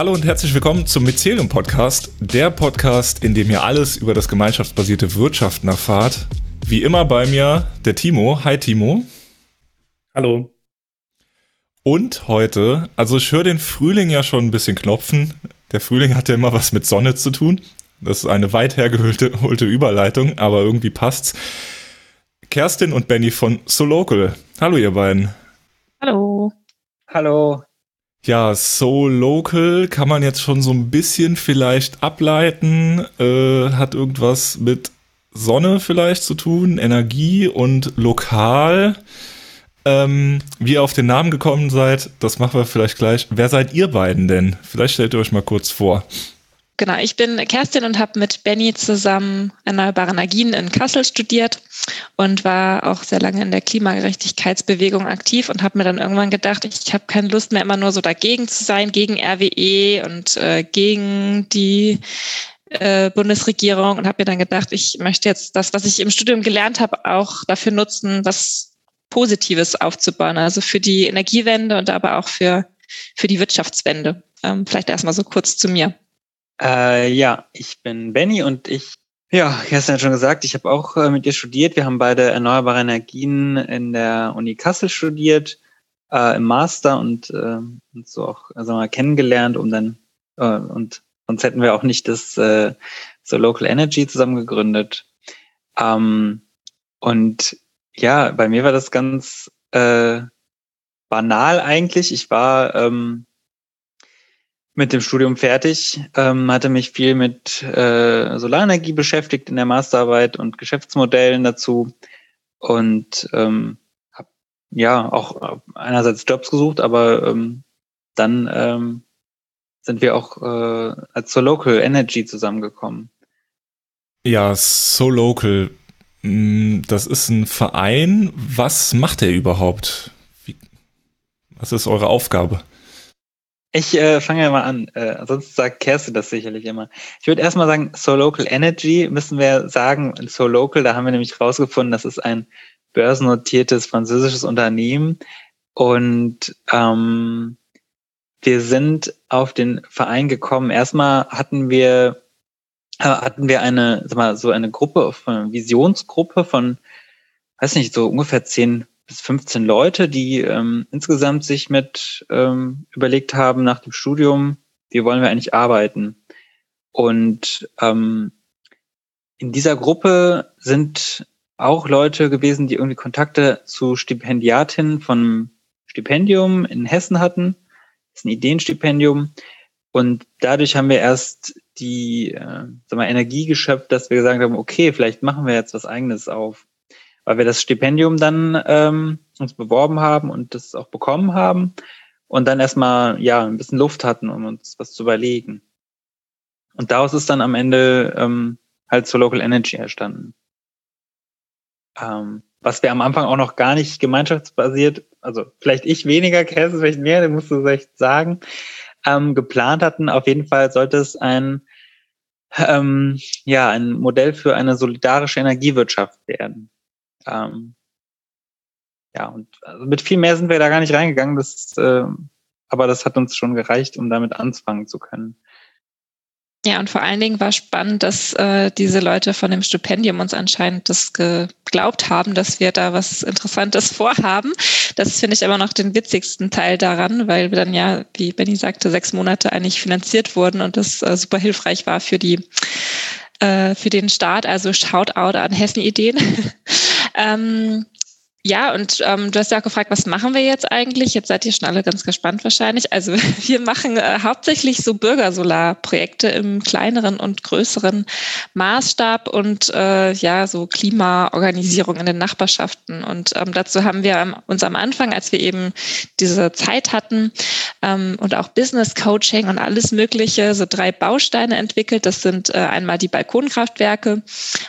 Hallo und herzlich willkommen zum Mycelium Podcast, der Podcast, in dem ihr alles über das gemeinschaftsbasierte Wirtschaften erfahrt. Wie immer bei mir der Timo. Hi Timo. Hallo. Und heute, also ich höre den Frühling ja schon ein bisschen klopfen. Der Frühling hat ja immer was mit Sonne zu tun. Das ist eine weit hergeholte Überleitung, aber irgendwie passt's. Kerstin und Benny von So Local. Hallo ihr beiden. Hallo. Hallo. Ja, So Local kann man jetzt schon so ein bisschen vielleicht ableiten. Äh, hat irgendwas mit Sonne vielleicht zu tun, Energie und lokal. Ähm, wie ihr auf den Namen gekommen seid, das machen wir vielleicht gleich. Wer seid ihr beiden denn? Vielleicht stellt ihr euch mal kurz vor. Genau, ich bin Kerstin und habe mit Benny zusammen erneuerbare Energien in Kassel studiert und war auch sehr lange in der Klimagerechtigkeitsbewegung aktiv und habe mir dann irgendwann gedacht, ich habe keine Lust mehr immer nur so dagegen zu sein, gegen RWE und äh, gegen die äh, Bundesregierung und habe mir dann gedacht, ich möchte jetzt das, was ich im Studium gelernt habe, auch dafür nutzen, was Positives aufzubauen, also für die Energiewende und aber auch für, für die Wirtschaftswende. Ähm, vielleicht erstmal so kurz zu mir. Äh, ja, ich bin Benny und ich, ja, Kerstin hat schon gesagt, ich habe auch äh, mit dir studiert. Wir haben beide erneuerbare Energien in der Uni Kassel studiert, äh, im Master und äh, uns so auch also mal kennengelernt, um dann äh, und sonst hätten wir auch nicht das äh, so Local Energy zusammen gegründet. Ähm, und ja, bei mir war das ganz äh, banal eigentlich. Ich war ähm, mit dem Studium fertig, ähm, hatte mich viel mit äh, Solarenergie beschäftigt in der Masterarbeit und Geschäftsmodellen dazu und ähm, habe ja auch einerseits Jobs gesucht, aber ähm, dann ähm, sind wir auch äh, als So Local Energy zusammengekommen. Ja, So Local, mm, das ist ein Verein. Was macht er überhaupt? Wie, was ist eure Aufgabe? Ich äh, fange ja mal an, äh, sonst sagt Kerstin das sicherlich immer. Ich würde erstmal sagen, So Local Energy müssen wir sagen, So Local, da haben wir nämlich rausgefunden, das ist ein börsennotiertes französisches Unternehmen und ähm, wir sind auf den Verein gekommen. Erstmal hatten wir äh, hatten wir eine, sag mal, so eine Gruppe, eine Visionsgruppe von, weiß nicht, so ungefähr zehn bis 15 Leute, die ähm, insgesamt sich mit ähm, überlegt haben nach dem Studium, wie wollen wir eigentlich arbeiten. Und ähm, in dieser Gruppe sind auch Leute gewesen, die irgendwie Kontakte zu Stipendiatinnen von Stipendium in Hessen hatten. Das ist ein Ideenstipendium. Und dadurch haben wir erst die äh, sag mal, Energie geschöpft, dass wir gesagt haben, okay, vielleicht machen wir jetzt was eigenes auf weil wir das Stipendium dann ähm, uns beworben haben und das auch bekommen haben und dann erstmal ja ein bisschen Luft hatten, um uns was zu überlegen. Und daraus ist dann am Ende ähm, halt zur Local Energy entstanden. Ähm, was wir am Anfang auch noch gar nicht gemeinschaftsbasiert, also vielleicht ich weniger, Käse vielleicht mehr, den musst du vielleicht sagen, ähm, geplant hatten. Auf jeden Fall sollte es ein ähm, ja ein Modell für eine solidarische Energiewirtschaft werden. Ähm, ja, und also mit viel mehr sind wir da gar nicht reingegangen, das, äh, aber das hat uns schon gereicht, um damit anfangen zu können. Ja, und vor allen Dingen war spannend, dass äh, diese Leute von dem Stipendium uns anscheinend das geglaubt haben, dass wir da was Interessantes vorhaben. Das finde ich aber noch den witzigsten Teil daran, weil wir dann ja, wie Benny sagte, sechs Monate eigentlich finanziert wurden und das äh, super hilfreich war für die äh, für den Start. Also Shoutout an Hessen Ideen. Ähm, ja, und ähm, du hast ja auch gefragt, was machen wir jetzt eigentlich? Jetzt seid ihr schon alle ganz gespannt wahrscheinlich. Also wir machen äh, hauptsächlich so Bürgersolarprojekte im kleineren und größeren Maßstab und äh, ja, so Klimaorganisierung in den Nachbarschaften. Und ähm, dazu haben wir uns am Anfang, als wir eben diese Zeit hatten ähm, und auch Business Coaching und alles Mögliche, so drei Bausteine entwickelt. Das sind äh, einmal die Balkonkraftwerke,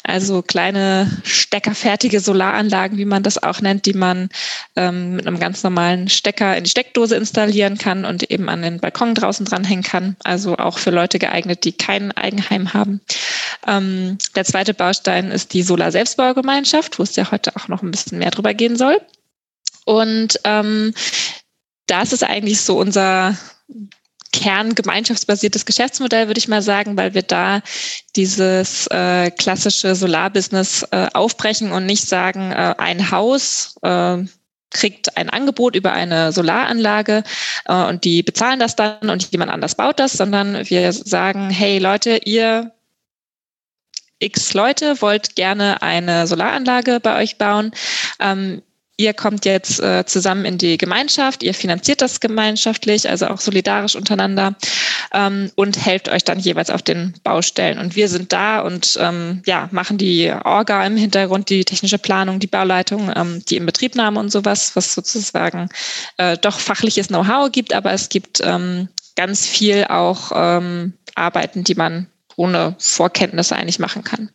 also kleine steckerfertige Solaranlagen, wie man das auch nennt, die man ähm, mit einem ganz normalen Stecker in die Steckdose installieren kann und eben an den Balkon draußen dranhängen kann. Also auch für Leute geeignet, die kein Eigenheim haben. Ähm, der zweite Baustein ist die Solar-Selbstbaugemeinschaft, wo es ja heute auch noch ein bisschen mehr drüber gehen soll. Und ähm, das ist eigentlich so unser kerngemeinschaftsbasiertes Geschäftsmodell, würde ich mal sagen, weil wir da dieses äh, klassische Solarbusiness äh, aufbrechen und nicht sagen, äh, ein Haus äh, kriegt ein Angebot über eine Solaranlage äh, und die bezahlen das dann und jemand anders baut das, sondern wir sagen, hey Leute, ihr x Leute wollt gerne eine Solaranlage bei euch bauen. Ähm, ihr kommt jetzt äh, zusammen in die Gemeinschaft, ihr finanziert das gemeinschaftlich, also auch solidarisch untereinander ähm, und helft euch dann jeweils auf den Baustellen. Und wir sind da und ähm, ja, machen die Orga im Hintergrund, die technische Planung, die Bauleitung, ähm, die Inbetriebnahme und sowas, was sozusagen äh, doch fachliches Know-how gibt, aber es gibt ähm, ganz viel auch ähm, Arbeiten, die man ohne Vorkenntnisse eigentlich machen kann.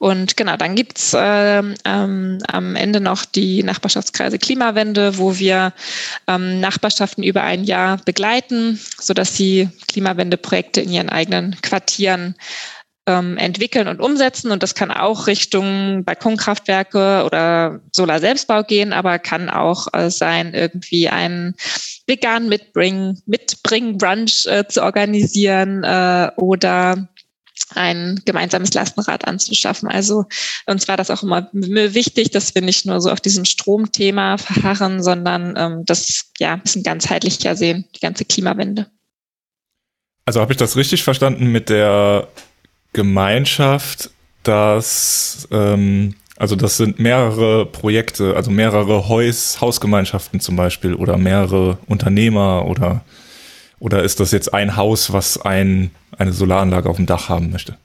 Und genau, dann gibt's ähm, ähm, am Ende noch die Nachbarschaftskreise Klimawende, wo wir ähm, Nachbarschaften über ein Jahr begleiten, sodass sie Klimawendeprojekte in ihren eigenen Quartieren ähm, entwickeln und umsetzen. Und das kann auch Richtung Balkonkraftwerke oder Solar-Selbstbau gehen, aber kann auch äh, sein, irgendwie einen vegan mitbringen, mitbringen Brunch äh, zu organisieren äh, oder ein gemeinsames Lastenrad anzuschaffen. Also uns war das auch immer wichtig, dass wir nicht nur so auf diesem Stromthema verharren, sondern ähm, das ja ein bisschen ganzheitlicher sehen, die ganze Klimawende. Also habe ich das richtig verstanden mit der Gemeinschaft, dass ähm, also das sind mehrere Projekte, also mehrere Haus, Hausgemeinschaften zum Beispiel oder mehrere Unternehmer oder oder ist das jetzt ein Haus, was ein, eine Solaranlage auf dem Dach haben möchte?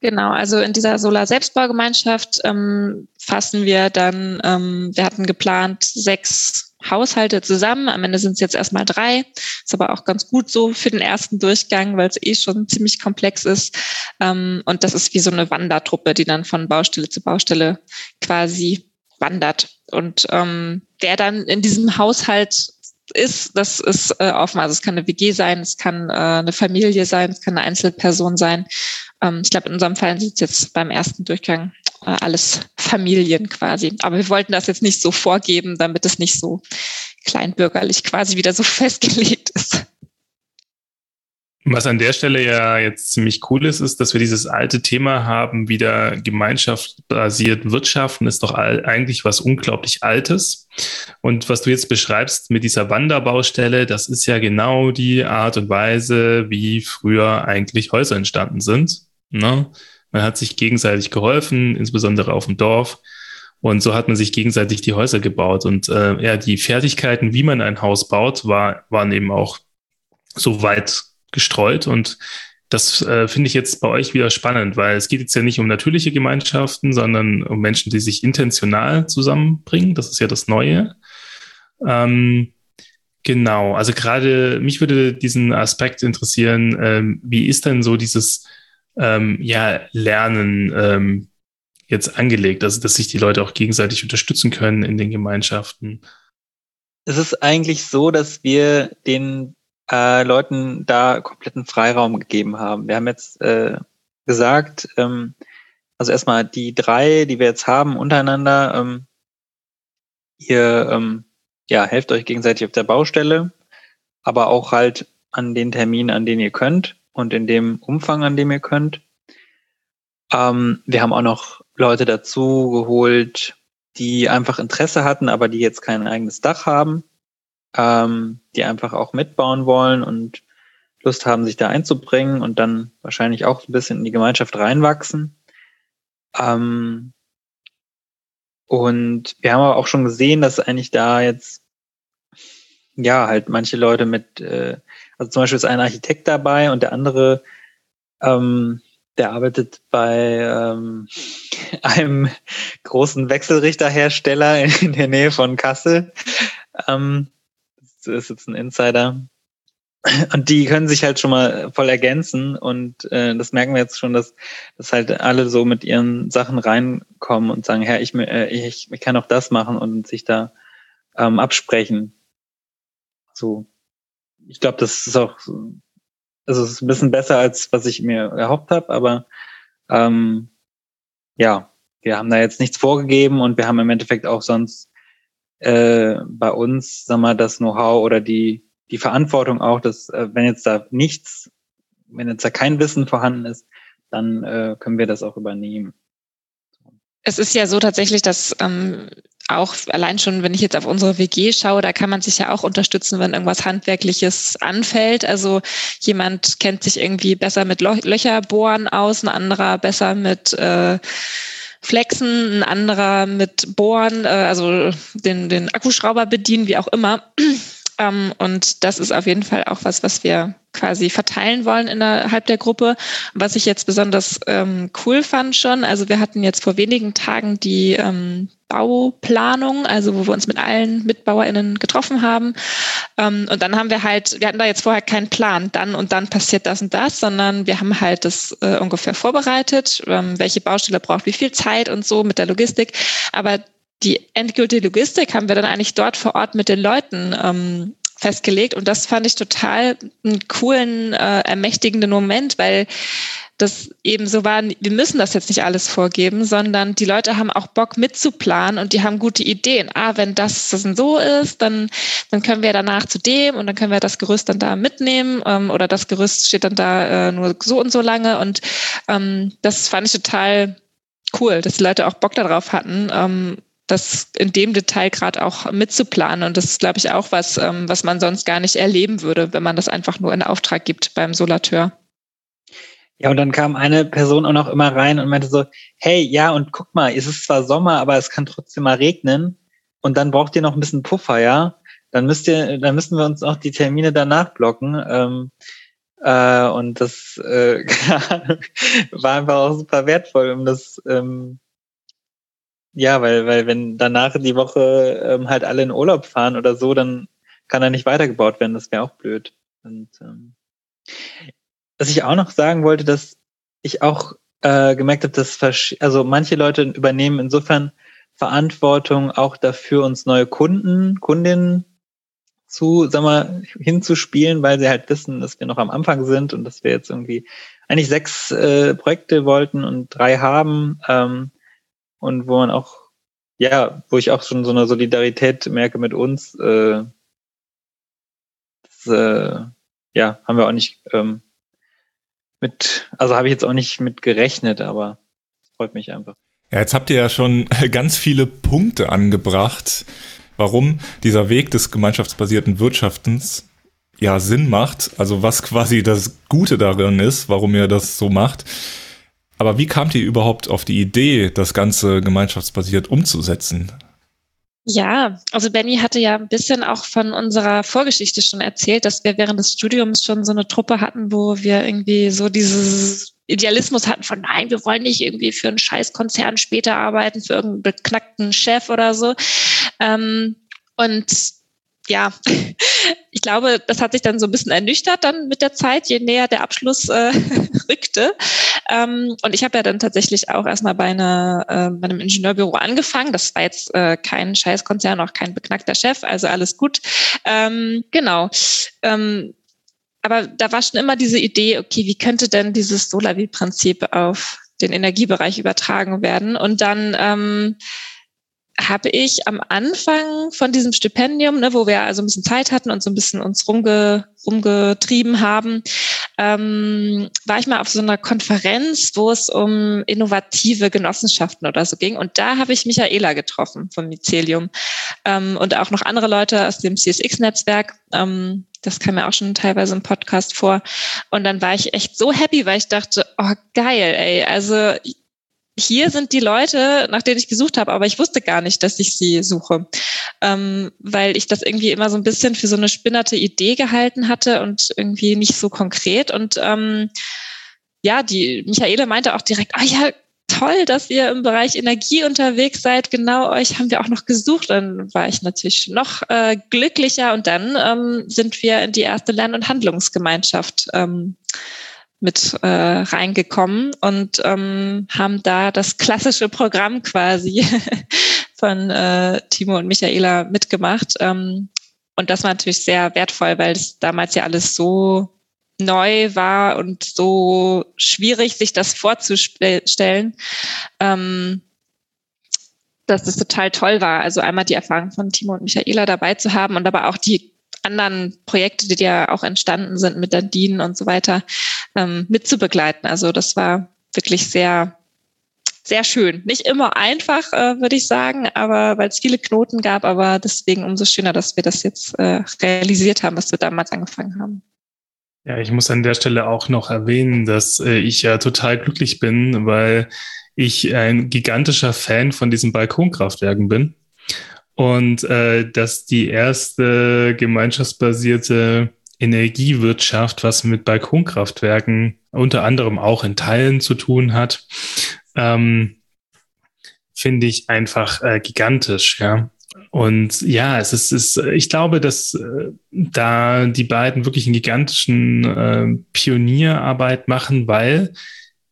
Genau, also in dieser Solar-Selbstbaugemeinschaft ähm, fassen wir dann, ähm, wir hatten geplant sechs Haushalte zusammen. Am Ende sind es jetzt erstmal drei. Ist aber auch ganz gut so für den ersten Durchgang, weil es eh schon ziemlich komplex ist. Ähm, und das ist wie so eine Wandertruppe, die dann von Baustelle zu Baustelle quasi wandert. Und ähm, wer dann in diesem Haushalt ist, das ist äh, offen. Also es kann eine WG sein, es kann äh, eine Familie sein, es kann eine Einzelperson sein. Ähm, ich glaube, in unserem Fall sind es jetzt beim ersten Durchgang äh, alles Familien quasi. Aber wir wollten das jetzt nicht so vorgeben, damit es nicht so kleinbürgerlich quasi wieder so festgelegt ist. Was an der Stelle ja jetzt ziemlich cool ist, ist, dass wir dieses alte Thema haben, wieder gemeinschaftsbasiert wirtschaften, ist doch eigentlich was unglaublich Altes. Und was du jetzt beschreibst mit dieser Wanderbaustelle, das ist ja genau die Art und Weise, wie früher eigentlich Häuser entstanden sind. Ne? Man hat sich gegenseitig geholfen, insbesondere auf dem Dorf. Und so hat man sich gegenseitig die Häuser gebaut. Und äh, ja, die Fertigkeiten, wie man ein Haus baut, war, waren eben auch so weit gestreut und das äh, finde ich jetzt bei euch wieder spannend, weil es geht jetzt ja nicht um natürliche Gemeinschaften, sondern um Menschen, die sich intentional zusammenbringen. Das ist ja das Neue. Ähm, genau, also gerade mich würde diesen Aspekt interessieren, ähm, wie ist denn so dieses ähm, ja, Lernen ähm, jetzt angelegt, also dass sich die Leute auch gegenseitig unterstützen können in den Gemeinschaften? Es ist eigentlich so, dass wir den äh, Leuten da kompletten Freiraum gegeben haben. Wir haben jetzt äh, gesagt, ähm, also erstmal die drei, die wir jetzt haben untereinander, ähm, ihr ähm, ja, helft euch gegenseitig auf der Baustelle, aber auch halt an den Terminen, an denen ihr könnt und in dem Umfang, an dem ihr könnt. Ähm, wir haben auch noch Leute dazu geholt, die einfach Interesse hatten, aber die jetzt kein eigenes Dach haben ähm, die einfach auch mitbauen wollen und Lust haben, sich da einzubringen und dann wahrscheinlich auch ein bisschen in die Gemeinschaft reinwachsen. Ähm, und wir haben aber auch schon gesehen, dass eigentlich da jetzt ja halt manche Leute mit, äh, also zum Beispiel ist ein Architekt dabei und der andere, ähm, der arbeitet bei ähm, einem großen Wechselrichterhersteller in der Nähe von Kassel. Ähm, ist jetzt ein Insider. Und die können sich halt schon mal voll ergänzen und äh, das merken wir jetzt schon, dass, dass halt alle so mit ihren Sachen reinkommen und sagen, Herr, ich, äh, ich, ich kann auch das machen und sich da ähm, absprechen. So, ich glaube, das ist auch, also es ist ein bisschen besser als was ich mir erhofft habe, aber ähm, ja, wir haben da jetzt nichts vorgegeben und wir haben im Endeffekt auch sonst äh, bei uns, sag mal, das Know-how oder die die Verantwortung auch, dass äh, wenn jetzt da nichts, wenn jetzt da kein Wissen vorhanden ist, dann äh, können wir das auch übernehmen. Es ist ja so tatsächlich, dass ähm, auch allein schon, wenn ich jetzt auf unsere WG schaue, da kann man sich ja auch unterstützen, wenn irgendwas Handwerkliches anfällt. Also jemand kennt sich irgendwie besser mit Löcher bohren aus, ein anderer besser mit äh, Flexen, ein anderer mit Bohren, äh, also den, den Akkuschrauber bedienen, wie auch immer. Ähm, und das ist auf jeden Fall auch was, was wir quasi verteilen wollen innerhalb der Gruppe. Was ich jetzt besonders ähm, cool fand schon, also wir hatten jetzt vor wenigen Tagen die ähm, Bauplanung, also wo wir uns mit allen MitbauerInnen getroffen haben. Ähm, und dann haben wir halt, wir hatten da jetzt vorher keinen Plan, dann und dann passiert das und das, sondern wir haben halt das äh, ungefähr vorbereitet, ähm, welche Baustelle braucht wie viel Zeit und so mit der Logistik. Aber die endgültige Logistik haben wir dann eigentlich dort vor Ort mit den Leuten ähm, festgelegt. Und das fand ich total einen coolen, äh, ermächtigenden Moment, weil das eben so war, wir müssen das jetzt nicht alles vorgeben, sondern die Leute haben auch Bock mitzuplanen und die haben gute Ideen. Ah, wenn das, das so ist, dann, dann können wir danach zu dem und dann können wir das Gerüst dann da mitnehmen ähm, oder das Gerüst steht dann da äh, nur so und so lange und ähm, das fand ich total cool, dass die Leute auch Bock darauf hatten, ähm, das in dem Detail gerade auch mitzuplanen. Und das ist, glaube ich, auch was, ähm, was man sonst gar nicht erleben würde, wenn man das einfach nur in Auftrag gibt beim Solateur. Ja, und dann kam eine Person auch noch immer rein und meinte so, hey, ja, und guck mal, es ist zwar Sommer, aber es kann trotzdem mal regnen. Und dann braucht ihr noch ein bisschen Puffer, ja? Dann müsst ihr, dann müssen wir uns auch die Termine danach blocken. Ähm, äh, und das äh, war einfach auch super wertvoll, um das ähm, ja, weil, weil wenn danach die Woche ähm, halt alle in Urlaub fahren oder so, dann kann er nicht weitergebaut werden. Das wäre auch blöd. Und ähm, was ich auch noch sagen wollte, dass ich auch äh, gemerkt habe, dass also manche Leute übernehmen insofern Verantwortung auch dafür, uns neue Kunden, Kundinnen zu, sag mal, hinzuspielen, weil sie halt wissen, dass wir noch am Anfang sind und dass wir jetzt irgendwie eigentlich sechs äh, Projekte wollten und drei haben. Ähm, und wo man auch, ja, wo ich auch schon so eine Solidarität merke mit uns. Äh, das, äh, ja, haben wir auch nicht ähm, mit, also habe ich jetzt auch nicht mit gerechnet, aber freut mich einfach. Ja, jetzt habt ihr ja schon ganz viele Punkte angebracht, warum dieser Weg des gemeinschaftsbasierten Wirtschaftens ja Sinn macht, also was quasi das Gute darin ist, warum ihr das so macht. Aber wie kamt ihr überhaupt auf die Idee, das Ganze gemeinschaftsbasiert umzusetzen? Ja, also Benny hatte ja ein bisschen auch von unserer Vorgeschichte schon erzählt, dass wir während des Studiums schon so eine Truppe hatten, wo wir irgendwie so dieses Idealismus hatten von nein, wir wollen nicht irgendwie für einen Scheißkonzern später arbeiten, für irgendeinen beknackten Chef oder so. Ähm, und ja, ich glaube, das hat sich dann so ein bisschen ernüchtert dann mit der Zeit, je näher der Abschluss äh, rückte. Ähm, und ich habe ja dann tatsächlich auch erstmal bei, einer, äh, bei einem Ingenieurbüro angefangen. Das war jetzt äh, kein Scheißkonzern, auch kein beknackter Chef, also alles gut. Ähm, genau. Ähm, aber da war schon immer diese Idee, okay, wie könnte denn dieses Solavi-Prinzip auf den Energiebereich übertragen werden? Und dann ähm, habe ich am Anfang von diesem Stipendium, ne, wo wir also ein bisschen Zeit hatten und so ein bisschen uns rumge, rumgetrieben haben, ähm, war ich mal auf so einer Konferenz, wo es um innovative Genossenschaften oder so ging. Und da habe ich Michaela getroffen vom Mycelium ähm, und auch noch andere Leute aus dem CSX-Netzwerk. Ähm, das kam ja auch schon teilweise im Podcast vor. Und dann war ich echt so happy, weil ich dachte, oh geil, ey, also hier sind die Leute, nach denen ich gesucht habe, aber ich wusste gar nicht, dass ich sie suche, ähm, weil ich das irgendwie immer so ein bisschen für so eine spinnerte Idee gehalten hatte und irgendwie nicht so konkret. Und ähm, ja, die Michaele meinte auch direkt, ah ja, toll, dass ihr im Bereich Energie unterwegs seid. Genau euch haben wir auch noch gesucht. Dann war ich natürlich noch äh, glücklicher und dann ähm, sind wir in die erste Lern- und Handlungsgemeinschaft ähm, mit äh, reingekommen und ähm, haben da das klassische Programm quasi von äh, Timo und Michaela mitgemacht. Ähm, und das war natürlich sehr wertvoll, weil es damals ja alles so neu war und so schwierig, sich das vorzustellen, ähm, dass es total toll war. Also einmal die Erfahrung von Timo und Michaela dabei zu haben und aber auch die anderen Projekte, die ja auch entstanden sind mit der DIN und so weiter, ähm, mitzubegleiten. Also das war wirklich sehr, sehr schön. Nicht immer einfach, äh, würde ich sagen, aber weil es viele Knoten gab, aber deswegen umso schöner, dass wir das jetzt äh, realisiert haben, was wir damals angefangen haben. Ja, ich muss an der Stelle auch noch erwähnen, dass äh, ich ja total glücklich bin, weil ich ein gigantischer Fan von diesen Balkonkraftwerken bin und äh, dass die erste gemeinschaftsbasierte Energiewirtschaft, was mit Balkonkraftwerken unter anderem auch in Teilen zu tun hat, ähm, finde ich einfach äh, gigantisch, ja. Und ja, es ist, ist ich glaube, dass äh, da die beiden wirklich einen gigantischen äh, Pionierarbeit machen, weil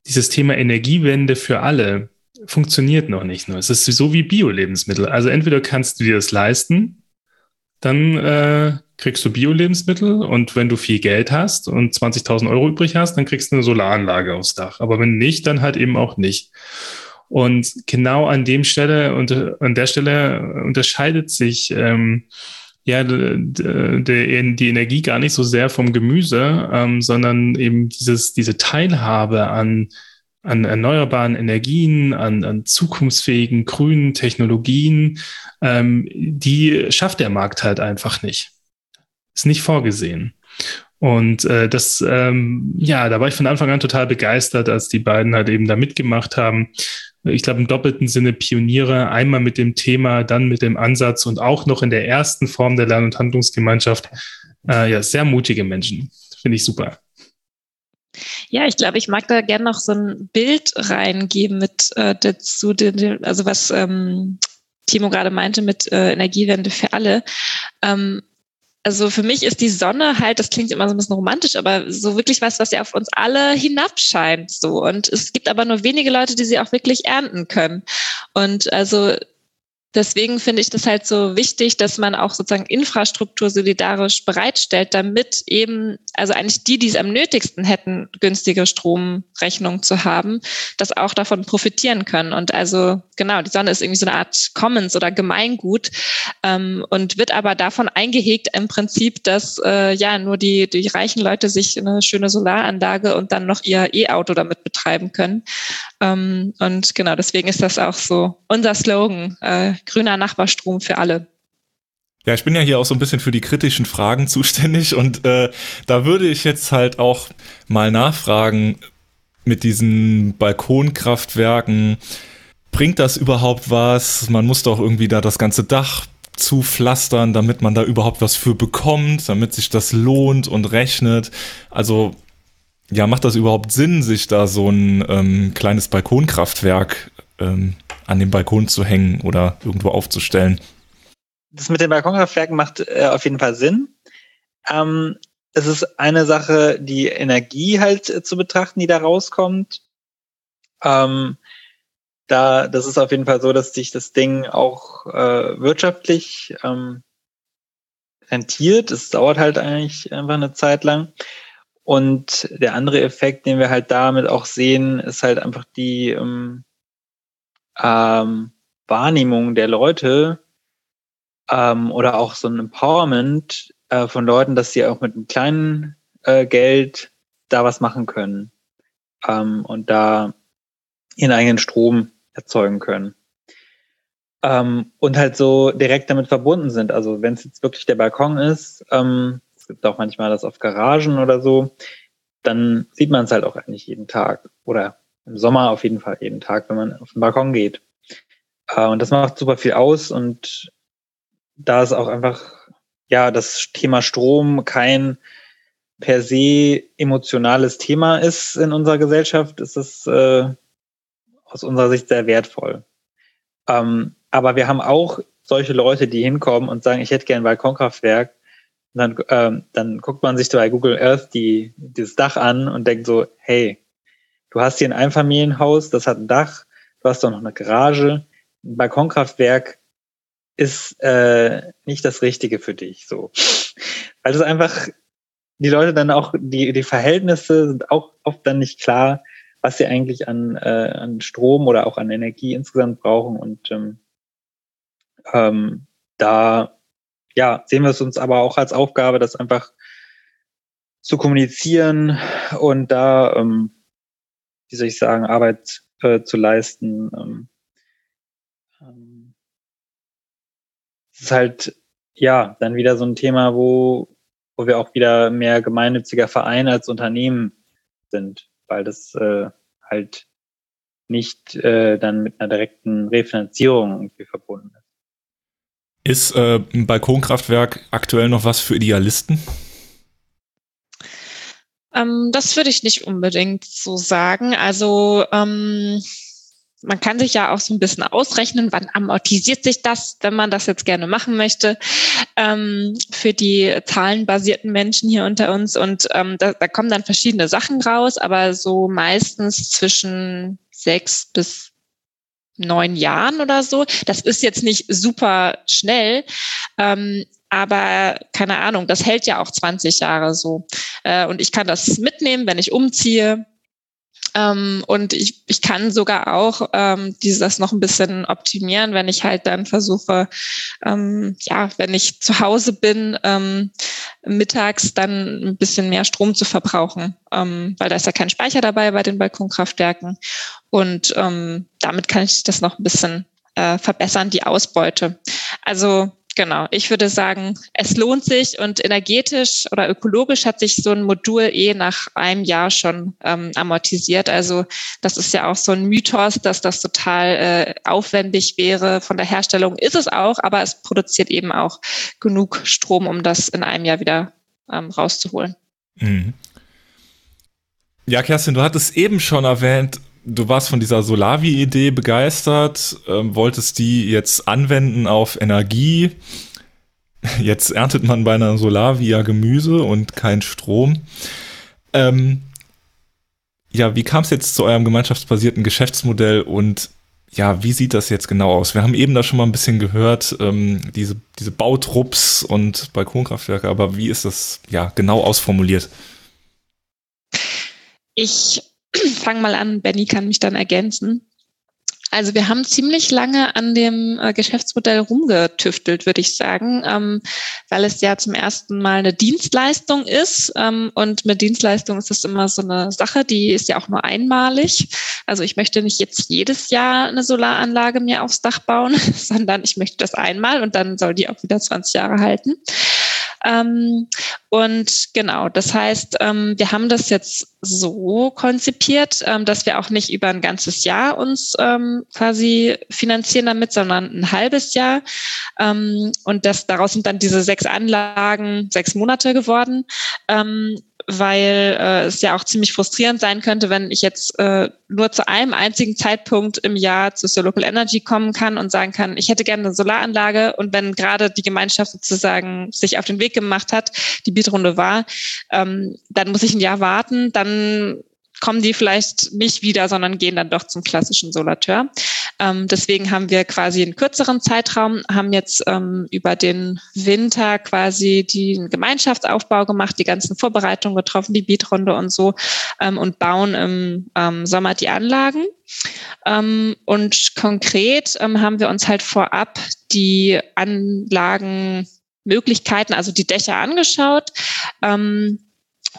dieses Thema Energiewende für alle funktioniert noch nicht nur. Es ist so wie Bio-Lebensmittel. Also entweder kannst du dir das leisten, dann äh, kriegst du Bio-Lebensmittel und wenn du viel Geld hast und 20.000 Euro übrig hast, dann kriegst du eine Solaranlage aufs Dach. Aber wenn nicht, dann halt eben auch nicht. Und genau an dem Stelle und an der Stelle unterscheidet sich ähm, ja die, Energie gar nicht so sehr vom Gemüse, ähm, sondern eben dieses diese Teilhabe an an erneuerbaren Energien, an, an zukunftsfähigen grünen Technologien, ähm, die schafft der Markt halt einfach nicht. Ist nicht vorgesehen. Und äh, das, ähm, ja, da war ich von Anfang an total begeistert, als die beiden halt eben da mitgemacht haben. Ich glaube, im doppelten Sinne Pioniere, einmal mit dem Thema, dann mit dem Ansatz und auch noch in der ersten Form der Lern- und Handlungsgemeinschaft. Äh, ja, sehr mutige Menschen. Finde ich super. Ja, ich glaube, ich mag da gerne noch so ein Bild reingeben mit äh, dazu, also was ähm, Timo gerade meinte mit äh, Energiewende für alle. Ähm, also für mich ist die Sonne halt, das klingt immer so ein bisschen romantisch, aber so wirklich was, was ja auf uns alle hinabscheint, so. Und es gibt aber nur wenige Leute, die sie auch wirklich ernten können. Und also Deswegen finde ich das halt so wichtig, dass man auch sozusagen Infrastruktur solidarisch bereitstellt, damit eben, also eigentlich die, die es am nötigsten hätten, günstige Stromrechnung zu haben, das auch davon profitieren können. Und also genau, die Sonne ist irgendwie so eine Art Commons oder Gemeingut ähm, und wird aber davon eingehegt im Prinzip, dass äh, ja nur die, die reichen Leute sich eine schöne Solaranlage und dann noch ihr E-Auto damit betreiben können. Ähm, und genau, deswegen ist das auch so unser Slogan. Äh, grüner Nachbarstrom für alle. Ja, ich bin ja hier auch so ein bisschen für die kritischen Fragen zuständig und äh, da würde ich jetzt halt auch mal nachfragen mit diesen Balkonkraftwerken. Bringt das überhaupt was? Man muss doch irgendwie da das ganze Dach zupflastern, damit man da überhaupt was für bekommt, damit sich das lohnt und rechnet. Also ja, macht das überhaupt Sinn, sich da so ein ähm, kleines Balkonkraftwerk ähm, an den Balkon zu hängen oder irgendwo aufzustellen. Das mit den Balkonkraftwerken macht äh, auf jeden Fall Sinn. Ähm, es ist eine Sache, die Energie halt äh, zu betrachten, die da rauskommt. Ähm, da, das ist auf jeden Fall so, dass sich das Ding auch äh, wirtschaftlich ähm, rentiert. Es dauert halt eigentlich einfach eine Zeit lang. Und der andere Effekt, den wir halt damit auch sehen, ist halt einfach die, ähm, ähm, Wahrnehmung der Leute ähm, oder auch so ein Empowerment äh, von Leuten, dass sie auch mit einem kleinen äh, Geld da was machen können ähm, und da ihren eigenen Strom erzeugen können. Ähm, und halt so direkt damit verbunden sind. Also wenn es jetzt wirklich der Balkon ist, ähm, es gibt auch manchmal das auf Garagen oder so, dann sieht man es halt auch eigentlich jeden Tag oder im Sommer auf jeden Fall jeden Tag, wenn man auf den Balkon geht. Äh, und das macht super viel aus und da ist auch einfach, ja, das Thema Strom kein per se emotionales Thema ist in unserer Gesellschaft, ist es äh, aus unserer Sicht sehr wertvoll. Ähm, aber wir haben auch solche Leute, die hinkommen und sagen, ich hätte gern ein Balkonkraftwerk. Und dann, ähm, dann guckt man sich bei Google Earth die, dieses Dach an und denkt so, hey, Du hast hier ein Einfamilienhaus, das hat ein Dach, du hast doch noch eine Garage. Ein Balkonkraftwerk ist äh, nicht das Richtige für dich. So. Weil es einfach, die Leute dann auch, die, die Verhältnisse sind auch oft dann nicht klar, was sie eigentlich an, äh, an Strom oder auch an Energie insgesamt brauchen. Und ähm, ähm, da ja, sehen wir es uns aber auch als Aufgabe, das einfach zu kommunizieren und da, ähm, wie soll ich sagen, Arbeit äh, zu leisten. Ähm, ähm, es ist halt, ja, dann wieder so ein Thema, wo, wo wir auch wieder mehr gemeinnütziger Verein als Unternehmen sind, weil das äh, halt nicht äh, dann mit einer direkten Refinanzierung irgendwie verbunden ist. Ist äh, ein Balkonkraftwerk aktuell noch was für Idealisten? Ähm, das würde ich nicht unbedingt so sagen. Also ähm, man kann sich ja auch so ein bisschen ausrechnen, wann amortisiert sich das, wenn man das jetzt gerne machen möchte, ähm, für die zahlenbasierten Menschen hier unter uns. Und ähm, da, da kommen dann verschiedene Sachen raus, aber so meistens zwischen sechs bis neun Jahren oder so. Das ist jetzt nicht super schnell, ähm, aber keine Ahnung, das hält ja auch 20 Jahre so. Äh, und ich kann das mitnehmen, wenn ich umziehe. Ähm, und ich, ich kann sogar auch ähm, dieses noch ein bisschen optimieren, wenn ich halt dann versuche, ähm, ja, wenn ich zu Hause bin, ähm, mittags dann ein bisschen mehr Strom zu verbrauchen, ähm, weil da ist ja kein Speicher dabei bei den Balkonkraftwerken. Und ähm, damit kann ich das noch ein bisschen äh, verbessern, die Ausbeute. Also Genau, ich würde sagen, es lohnt sich und energetisch oder ökologisch hat sich so ein Modul eh nach einem Jahr schon ähm, amortisiert. Also das ist ja auch so ein Mythos, dass das total äh, aufwendig wäre von der Herstellung. Ist es auch, aber es produziert eben auch genug Strom, um das in einem Jahr wieder ähm, rauszuholen. Mhm. Ja, Kerstin, du hattest eben schon erwähnt, du warst von dieser Solavi-Idee begeistert, ähm, wolltest die jetzt anwenden auf Energie. Jetzt erntet man bei einer Solavi ja Gemüse und kein Strom. Ähm, ja, wie kam es jetzt zu eurem gemeinschaftsbasierten Geschäftsmodell und ja, wie sieht das jetzt genau aus? Wir haben eben da schon mal ein bisschen gehört, ähm, diese, diese Bautrupps und Balkonkraftwerke, aber wie ist das ja genau ausformuliert? Ich fang mal an, Benny kann mich dann ergänzen. Also wir haben ziemlich lange an dem äh, Geschäftsmodell rumgetüftelt, würde ich sagen, ähm, weil es ja zum ersten Mal eine Dienstleistung ist. Ähm, und mit Dienstleistung ist das immer so eine Sache, die ist ja auch nur einmalig. Also ich möchte nicht jetzt jedes Jahr eine Solaranlage mir aufs Dach bauen, sondern ich möchte das einmal und dann soll die auch wieder 20 Jahre halten. Ähm, und genau, das heißt, ähm, wir haben das jetzt so konzipiert, ähm, dass wir auch nicht über ein ganzes Jahr uns ähm, quasi finanzieren damit, sondern ein halbes Jahr. Ähm, und das, daraus sind dann diese sechs Anlagen sechs Monate geworden. Weil äh, es ja auch ziemlich frustrierend sein könnte, wenn ich jetzt äh, nur zu einem einzigen Zeitpunkt im Jahr zu So Local Energy kommen kann und sagen kann, ich hätte gerne eine Solaranlage. Und wenn gerade die Gemeinschaft sozusagen sich auf den Weg gemacht hat, die Bietrunde war, ähm, dann muss ich ein Jahr warten, dann kommen die vielleicht nicht wieder, sondern gehen dann doch zum klassischen Solateur. Ähm, deswegen haben wir quasi einen kürzeren Zeitraum, haben jetzt ähm, über den Winter quasi den Gemeinschaftsaufbau gemacht, die ganzen Vorbereitungen getroffen, die Beatrunde und so ähm, und bauen im ähm, Sommer die Anlagen. Ähm, und konkret ähm, haben wir uns halt vorab die Anlagenmöglichkeiten, also die Dächer angeschaut. Ähm,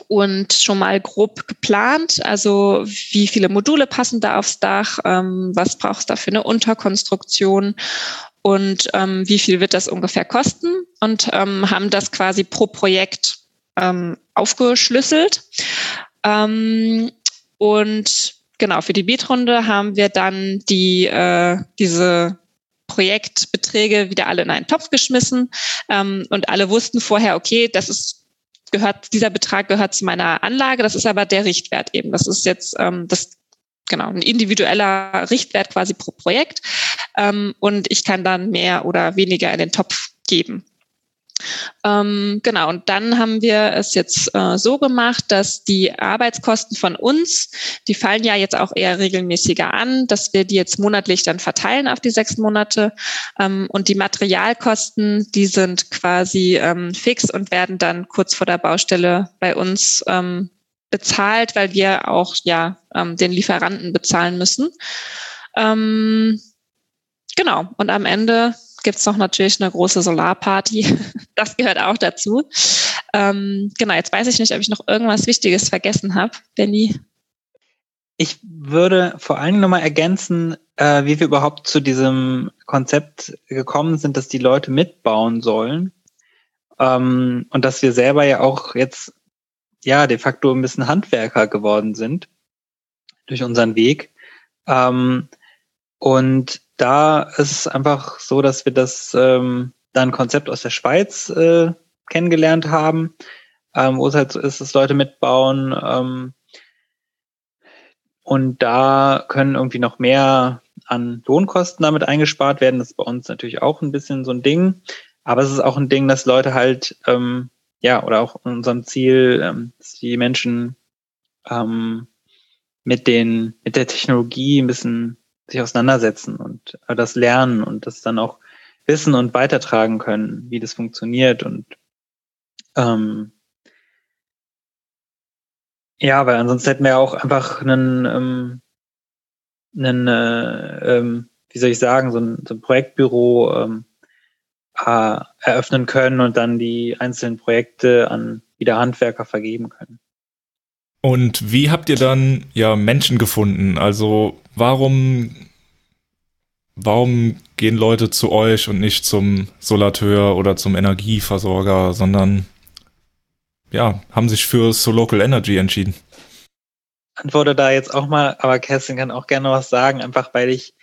und schon mal grob geplant. Also wie viele Module passen da aufs Dach, ähm, was braucht es da für eine Unterkonstruktion und ähm, wie viel wird das ungefähr kosten und ähm, haben das quasi pro Projekt ähm, aufgeschlüsselt. Ähm, und genau, für die Beatrunde haben wir dann die, äh, diese Projektbeträge wieder alle in einen Topf geschmissen ähm, und alle wussten vorher, okay, das ist gehört, dieser Betrag gehört zu meiner Anlage, das ist aber der Richtwert eben. Das ist jetzt ähm, das genau ein individueller Richtwert quasi pro Projekt ähm, und ich kann dann mehr oder weniger in den Topf geben. Ähm, genau, und dann haben wir es jetzt äh, so gemacht, dass die Arbeitskosten von uns, die fallen ja jetzt auch eher regelmäßiger an, dass wir die jetzt monatlich dann verteilen auf die sechs Monate. Ähm, und die Materialkosten, die sind quasi ähm, fix und werden dann kurz vor der Baustelle bei uns ähm, bezahlt, weil wir auch ja ähm, den Lieferanten bezahlen müssen. Ähm, genau, und am Ende gibt es noch natürlich eine große Solarparty. Das gehört auch dazu. Ähm, genau, jetzt weiß ich nicht, ob ich noch irgendwas Wichtiges vergessen habe. Benny? Ich würde vor allem nochmal ergänzen, äh, wie wir überhaupt zu diesem Konzept gekommen sind, dass die Leute mitbauen sollen. Ähm, und dass wir selber ja auch jetzt ja de facto ein bisschen Handwerker geworden sind durch unseren Weg. Ähm, und da ist es einfach so, dass wir das ähm, dann Konzept aus der Schweiz äh, kennengelernt haben, ähm, wo es halt so ist, dass Leute mitbauen. Ähm, und da können irgendwie noch mehr an Lohnkosten damit eingespart werden. Das ist bei uns natürlich auch ein bisschen so ein Ding. Aber es ist auch ein Ding, dass Leute halt, ähm, ja, oder auch in unserem Ziel, ähm, dass die Menschen ähm, mit den, mit der Technologie ein bisschen sich auseinandersetzen und äh, das lernen und das dann auch wissen und weitertragen können, wie das funktioniert und ähm, ja, weil ansonsten hätten wir auch einfach einen, ähm, einen äh, ähm, wie soll ich sagen, so ein, so ein Projektbüro ähm, äh, eröffnen können und dann die einzelnen Projekte an wieder Handwerker vergeben können. Und wie habt ihr dann ja Menschen gefunden? Also warum warum gehen Leute zu euch und nicht zum Solateur oder zum Energieversorger, sondern ja, haben sich für So Local Energy entschieden? Antworte da jetzt auch mal, aber Kerstin kann auch gerne was sagen, einfach weil ich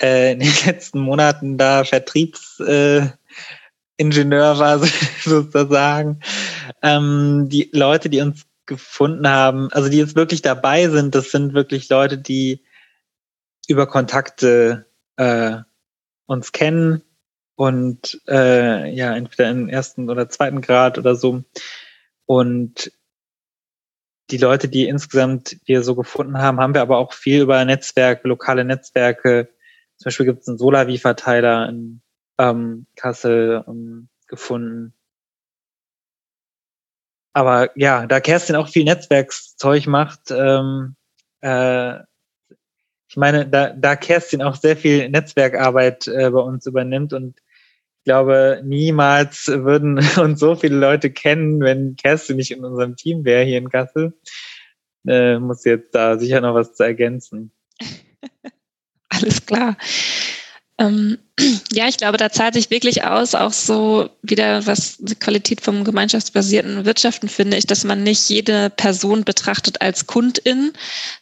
äh, in den letzten Monaten da Vertriebsingenieur äh, war, sozusagen. Ähm, die Leute, die uns gefunden haben, also die jetzt wirklich dabei sind, das sind wirklich Leute, die über Kontakte äh, uns kennen und äh, ja, entweder im ersten oder zweiten Grad oder so. Und die Leute, die insgesamt wir so gefunden haben, haben wir aber auch viel über Netzwerke, lokale Netzwerke. Zum Beispiel gibt es einen Solavi-Verteiler in ähm, Kassel ähm, gefunden. Aber ja, da Kerstin auch viel Netzwerkszeug macht, ähm, äh, ich meine, da, da Kerstin auch sehr viel Netzwerkarbeit äh, bei uns übernimmt und ich glaube, niemals würden uns so viele Leute kennen, wenn Kerstin nicht in unserem Team wäre hier in Kassel. Äh, muss jetzt da sicher noch was zu ergänzen. Alles klar. Ähm, ja, ich glaube, da zahlt sich wirklich aus, auch so wieder, was die Qualität vom gemeinschaftsbasierten Wirtschaften finde ich, dass man nicht jede Person betrachtet als Kundin,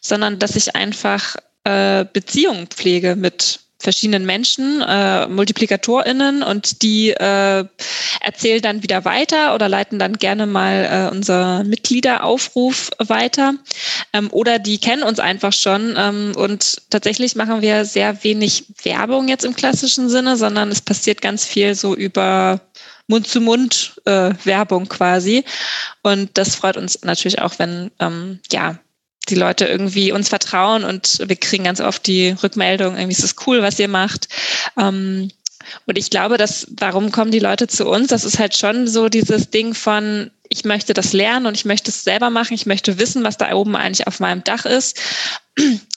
sondern dass ich einfach äh, Beziehungen pflege mit verschiedenen Menschen, äh, MultiplikatorInnen und die äh, erzählen dann wieder weiter oder leiten dann gerne mal äh, unser Mitgliederaufruf weiter. Ähm, oder die kennen uns einfach schon ähm, und tatsächlich machen wir sehr wenig Werbung jetzt im klassischen Sinne, sondern es passiert ganz viel so über Mund-zu-Mund-Werbung äh, quasi. Und das freut uns natürlich auch, wenn ähm, ja die Leute irgendwie uns vertrauen und wir kriegen ganz oft die Rückmeldung, irgendwie ist es cool, was ihr macht. Ähm, und ich glaube, dass, warum kommen die Leute zu uns? Das ist halt schon so dieses Ding von, ich möchte das lernen und ich möchte es selber machen. Ich möchte wissen, was da oben eigentlich auf meinem Dach ist.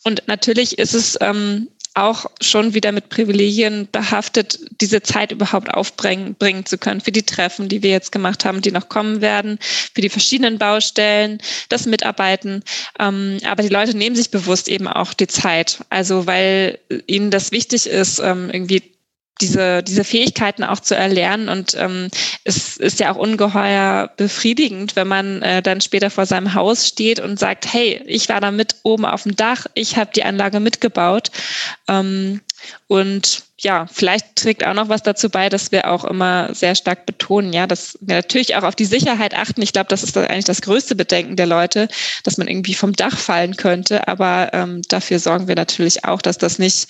Und natürlich ist es ähm, auch schon wieder mit Privilegien behaftet, diese Zeit überhaupt aufbringen bringen zu können für die Treffen, die wir jetzt gemacht haben, die noch kommen werden, für die verschiedenen Baustellen, das Mitarbeiten. Ähm, aber die Leute nehmen sich bewusst eben auch die Zeit. Also weil ihnen das wichtig ist, ähm, irgendwie diese, diese Fähigkeiten auch zu erlernen. Und ähm, es ist ja auch ungeheuer befriedigend, wenn man äh, dann später vor seinem Haus steht und sagt, hey, ich war da mit oben auf dem Dach, ich habe die Anlage mitgebaut. Ähm, und ja, vielleicht trägt auch noch was dazu bei, dass wir auch immer sehr stark betonen, ja, dass wir natürlich auch auf die Sicherheit achten. Ich glaube, das ist eigentlich das größte Bedenken der Leute, dass man irgendwie vom Dach fallen könnte. Aber ähm, dafür sorgen wir natürlich auch, dass das nicht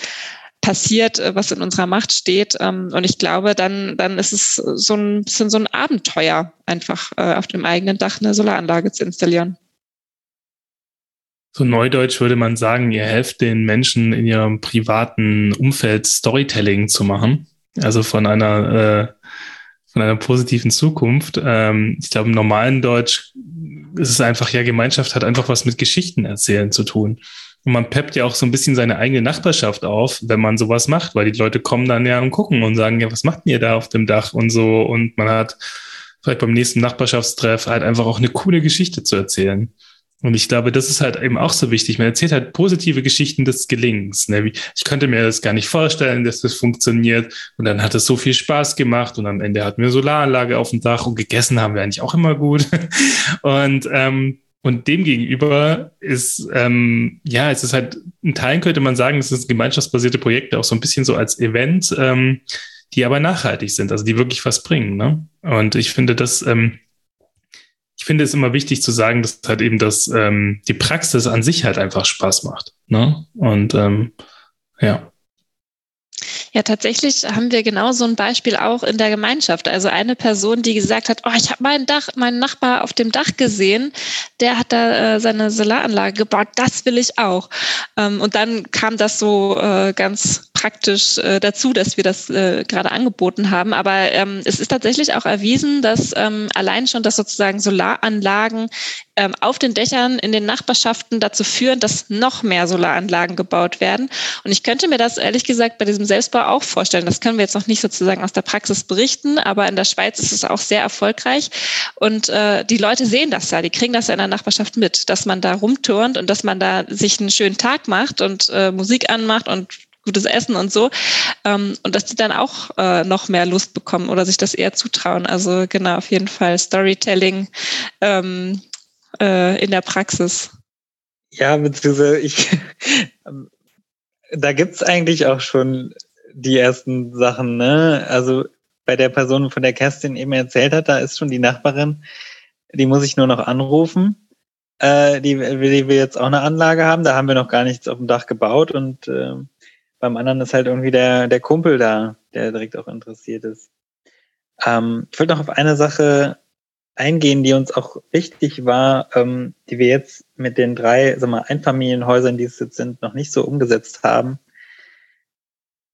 passiert, äh, was in unserer Macht steht. Ähm, und ich glaube, dann, dann ist es so ein bisschen so ein Abenteuer, einfach äh, auf dem eigenen Dach eine Solaranlage zu installieren. So neudeutsch würde man sagen, ihr helft den Menschen in ihrem privaten Umfeld Storytelling zu machen. Also von einer, äh, von einer positiven Zukunft. Ähm, ich glaube, im normalen Deutsch ist es einfach, ja, Gemeinschaft hat einfach was mit Geschichten erzählen zu tun. Und man peppt ja auch so ein bisschen seine eigene Nachbarschaft auf, wenn man sowas macht, weil die Leute kommen dann ja und gucken und sagen, ja, was macht ihr da auf dem Dach und so. Und man hat vielleicht beim nächsten Nachbarschaftstreff halt einfach auch eine coole Geschichte zu erzählen. Und ich glaube, das ist halt eben auch so wichtig. Man erzählt halt positive Geschichten des Gelings. Ne? Ich könnte mir das gar nicht vorstellen, dass das funktioniert. Und dann hat es so viel Spaß gemacht. Und am Ende hatten wir Solaranlage auf dem Dach und gegessen haben wir eigentlich auch immer gut. Und, ähm, und dem gegenüber ist, ähm, ja, es ist halt, in Teilen könnte man sagen, es ist gemeinschaftsbasierte Projekte auch so ein bisschen so als Event, ähm, die aber nachhaltig sind, also die wirklich was bringen. Ne? Und ich finde, das, ähm, ich finde es immer wichtig zu sagen, dass halt eben das, ähm, die Praxis an sich halt einfach Spaß macht. Ne? Und ähm, ja. Ja, tatsächlich haben wir genau so ein Beispiel auch in der Gemeinschaft. Also eine Person, die gesagt hat, oh, ich habe meinen Dach, meinen Nachbar auf dem Dach gesehen, der hat da äh, seine Solaranlage gebaut, das will ich auch. Ähm, und dann kam das so äh, ganz praktisch äh, dazu, dass wir das äh, gerade angeboten haben. Aber ähm, es ist tatsächlich auch erwiesen, dass ähm, allein schon, dass sozusagen Solaranlagen ähm, auf den Dächern in den Nachbarschaften dazu führen, dass noch mehr Solaranlagen gebaut werden. Und ich könnte mir das ehrlich gesagt bei diesem Selbstbau auch vorstellen. Das können wir jetzt noch nicht sozusagen aus der Praxis berichten, aber in der Schweiz ist es auch sehr erfolgreich. Und äh, die Leute sehen das ja, die kriegen das ja in der Nachbarschaft mit, dass man da rumturnt und dass man da sich einen schönen Tag macht und äh, Musik anmacht und gutes Essen und so. Ähm, und dass die dann auch äh, noch mehr Lust bekommen oder sich das eher zutrauen. Also genau, auf jeden Fall Storytelling ähm, äh, in der Praxis. Ja, beziehungsweise ich, da gibt's eigentlich auch schon die ersten Sachen, ne? Also bei der Person, von der Kerstin eben erzählt hat, da ist schon die Nachbarin, die muss ich nur noch anrufen. Äh, die, die wir jetzt auch eine Anlage haben, da haben wir noch gar nichts auf dem Dach gebaut und äh, beim anderen ist halt irgendwie der, der Kumpel da, der direkt auch interessiert ist. Ähm, ich wollte noch auf eine Sache eingehen, die uns auch wichtig war, ähm, die wir jetzt mit den drei sag mal, Einfamilienhäusern, die es jetzt sind, noch nicht so umgesetzt haben.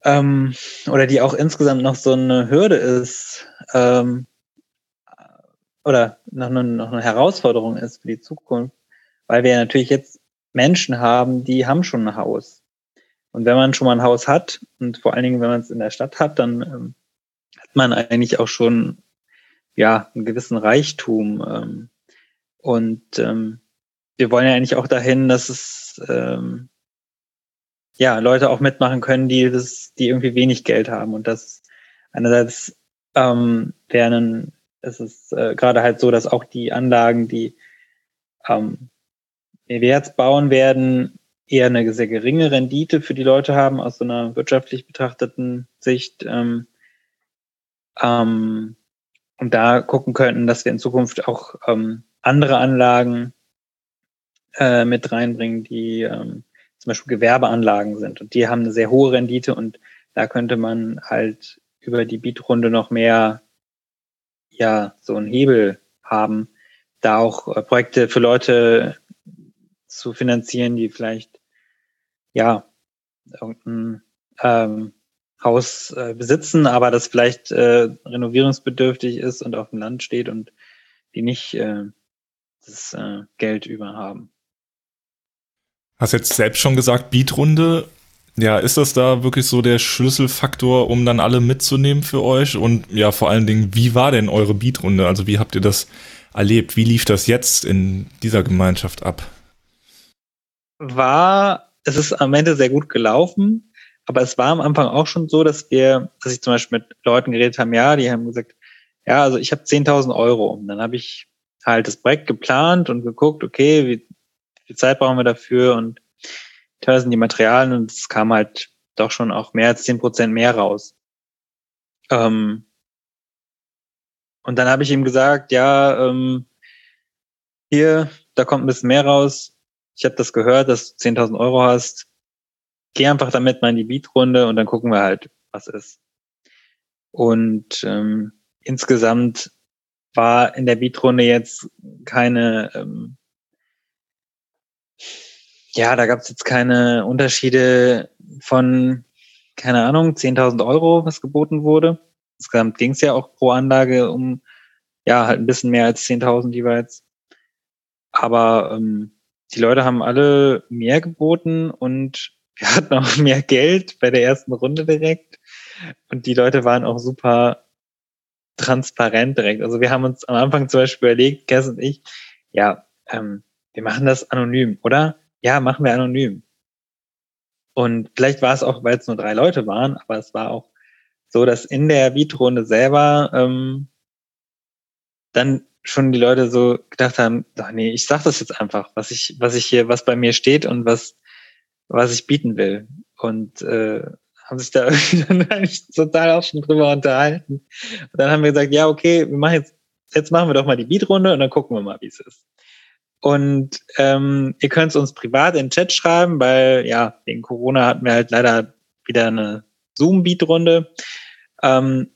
Ähm, oder die auch insgesamt noch so eine Hürde ist ähm, oder noch eine, noch eine Herausforderung ist für die Zukunft, weil wir natürlich jetzt Menschen haben, die haben schon ein Haus. Und wenn man schon mal ein Haus hat und vor allen Dingen, wenn man es in der Stadt hat, dann ähm, hat man eigentlich auch schon ja einen gewissen Reichtum. Ähm, und ähm, wir wollen ja eigentlich auch dahin, dass es ähm, ja Leute auch mitmachen können, die das, die irgendwie wenig Geld haben. Und das einerseits ähm, werden es ist äh, gerade halt so, dass auch die Anlagen, die ähm, wir jetzt bauen werden, eher eine sehr geringe Rendite für die Leute haben aus so einer wirtschaftlich betrachteten Sicht. Ähm, ähm, und da gucken könnten, dass wir in Zukunft auch ähm, andere Anlagen äh, mit reinbringen, die ähm, zum Beispiel Gewerbeanlagen sind. Und die haben eine sehr hohe Rendite und da könnte man halt über die Bietrunde noch mehr, ja, so einen Hebel haben, da auch äh, Projekte für Leute zu finanzieren, die vielleicht ja irgendein ähm, Haus äh, besitzen, aber das vielleicht äh, renovierungsbedürftig ist und auf dem Land steht und die nicht äh, das äh, Geld über haben. Hast jetzt selbst schon gesagt, Beatrunde. Ja, ist das da wirklich so der Schlüsselfaktor, um dann alle mitzunehmen für euch? Und ja, vor allen Dingen, wie war denn eure Beatrunde? Also wie habt ihr das erlebt? Wie lief das jetzt in dieser Gemeinschaft ab? war, es ist am Ende sehr gut gelaufen, aber es war am Anfang auch schon so, dass wir, dass ich zum Beispiel mit Leuten geredet haben, ja, die haben gesagt, ja, also ich habe 10.000 Euro. Und dann habe ich halt das Projekt geplant und geguckt, okay, wie, wie viel Zeit brauchen wir dafür und teuer sind die Materialien und es kam halt doch schon auch mehr als 10 Prozent mehr raus. Ähm, und dann habe ich ihm gesagt, ja, ähm, hier, da kommt ein bisschen mehr raus, ich habe das gehört, dass du 10.000 Euro hast. Geh einfach damit mal in die Beatrunde und dann gucken wir halt, was ist. Und ähm, insgesamt war in der Beatrunde jetzt keine, ähm, ja, da gab es jetzt keine Unterschiede von, keine Ahnung, 10.000 Euro, was geboten wurde. Insgesamt ging es ja auch pro Anlage um, ja, halt ein bisschen mehr als 10.000 jeweils. Aber ähm, die Leute haben alle mehr geboten und wir hatten auch mehr Geld bei der ersten Runde direkt. Und die Leute waren auch super transparent direkt. Also wir haben uns am Anfang zum Beispiel überlegt, Cass und ich, ja, ähm, wir machen das anonym, oder? Ja, machen wir anonym. Und vielleicht war es auch, weil es nur drei Leute waren, aber es war auch so, dass in der Beat-Runde selber ähm, dann schon die Leute so gedacht haben, ach nee, ich sag das jetzt einfach, was ich, was ich hier, was bei mir steht und was, was ich bieten will. Und äh, haben sich da dann eigentlich total auch schon drüber unterhalten. Und dann haben wir gesagt, ja, okay, wir machen jetzt, jetzt machen wir doch mal die Beat-Runde und dann gucken wir mal, wie es ist. Und ähm, ihr könnt es uns privat in den Chat schreiben, weil ja, wegen Corona hatten wir halt leider wieder eine Zoom-Beat-Runde. Ähm,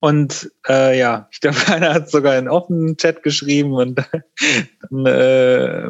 und äh, ja, ich glaube, einer hat sogar in offenen Chat geschrieben und dann, äh,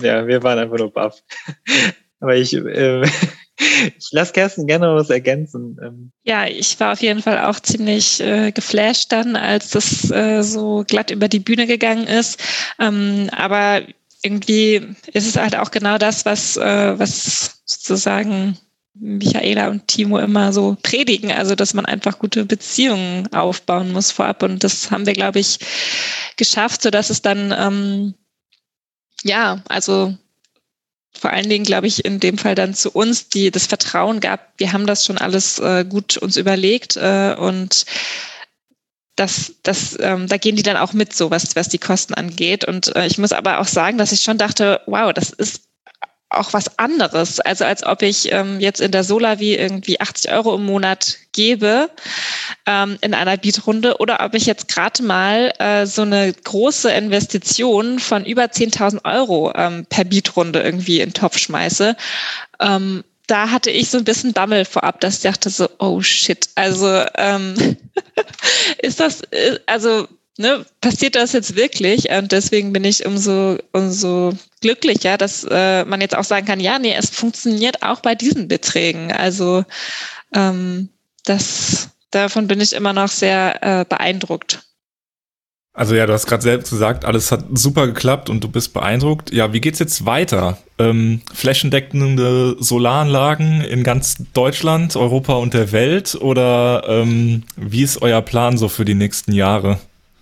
ja, wir waren einfach nur baff. Aber ich, äh, ich lasse Kerstin gerne was ergänzen. Ähm. Ja, ich war auf jeden Fall auch ziemlich äh, geflasht dann, als das äh, so glatt über die Bühne gegangen ist. Ähm, aber irgendwie ist es halt auch genau das, was, äh, was sozusagen Michaela und Timo immer so predigen, also dass man einfach gute Beziehungen aufbauen muss vorab. Und das haben wir, glaube ich, geschafft, so dass es dann ähm, ja, also vor allen Dingen, glaube ich, in dem Fall dann zu uns, die das Vertrauen gab, wir haben das schon alles äh, gut uns überlegt äh, und das, das, ähm, da gehen die dann auch mit, so was, was die Kosten angeht. Und äh, ich muss aber auch sagen, dass ich schon dachte, wow, das ist auch was anderes. Also als ob ich ähm, jetzt in der Solavi irgendwie 80 Euro im Monat gebe ähm, in einer Beatrunde oder ob ich jetzt gerade mal äh, so eine große Investition von über 10.000 Euro ähm, per Beatrunde irgendwie in den Topf schmeiße. Ähm, da hatte ich so ein bisschen Dammel vorab, dass ich dachte so, oh shit, also ähm, ist das, äh, also ne, passiert das jetzt wirklich? Und deswegen bin ich umso, umso glücklicher, dass äh, man jetzt auch sagen kann, ja, nee, es funktioniert auch bei diesen Beträgen. Also ähm, das, davon bin ich immer noch sehr äh, beeindruckt. Also ja, du hast gerade selbst gesagt, alles hat super geklappt und du bist beeindruckt. Ja, wie geht's jetzt weiter? Ähm, flächendeckende Solaranlagen in ganz Deutschland, Europa und der Welt oder ähm, wie ist euer Plan so für die nächsten Jahre?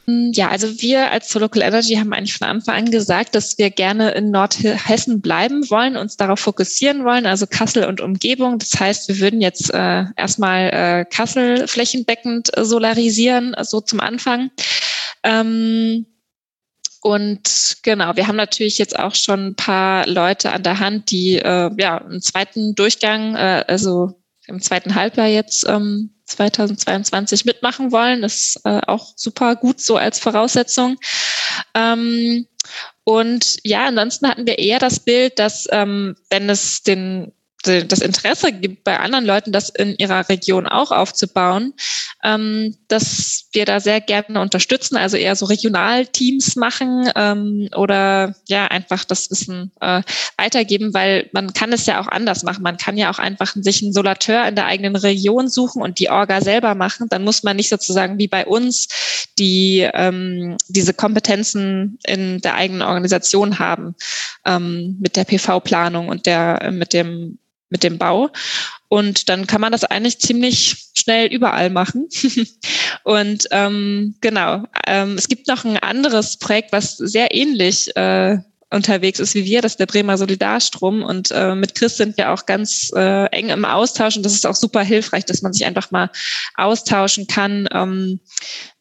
Ja, also wir als Local Energy haben eigentlich von Anfang an gesagt, dass wir gerne in Nordhessen bleiben wollen, uns darauf fokussieren wollen, also Kassel und Umgebung. Das heißt, wir würden jetzt äh, erstmal äh, Kassel flächendeckend äh, solarisieren, so zum Anfang. Ähm, und genau, wir haben natürlich jetzt auch schon ein paar Leute an der Hand, die äh, ja einen zweiten Durchgang, äh, also im zweiten Halbjahr jetzt ähm, 2022 mitmachen wollen. Das ist äh, auch super gut so als Voraussetzung. Ähm, und ja, ansonsten hatten wir eher das Bild, dass ähm, wenn es den das Interesse gibt, bei anderen Leuten das in ihrer Region auch aufzubauen, ähm, dass wir da sehr gerne unterstützen, also eher so Regionalteams machen ähm, oder ja einfach das Wissen äh, weitergeben, weil man kann es ja auch anders machen. Man kann ja auch einfach sich einen Solateur in der eigenen Region suchen und die Orga selber machen. Dann muss man nicht sozusagen wie bei uns die ähm, diese Kompetenzen in der eigenen Organisation haben ähm, mit der PV-Planung und der mit dem mit dem Bau. Und dann kann man das eigentlich ziemlich schnell überall machen. und ähm, genau, ähm, es gibt noch ein anderes Projekt, was sehr ähnlich äh, unterwegs ist wie wir, das ist der Bremer Solidarstrom. Und äh, mit Chris sind wir auch ganz äh, eng im Austausch und das ist auch super hilfreich, dass man sich einfach mal austauschen kann. Ähm,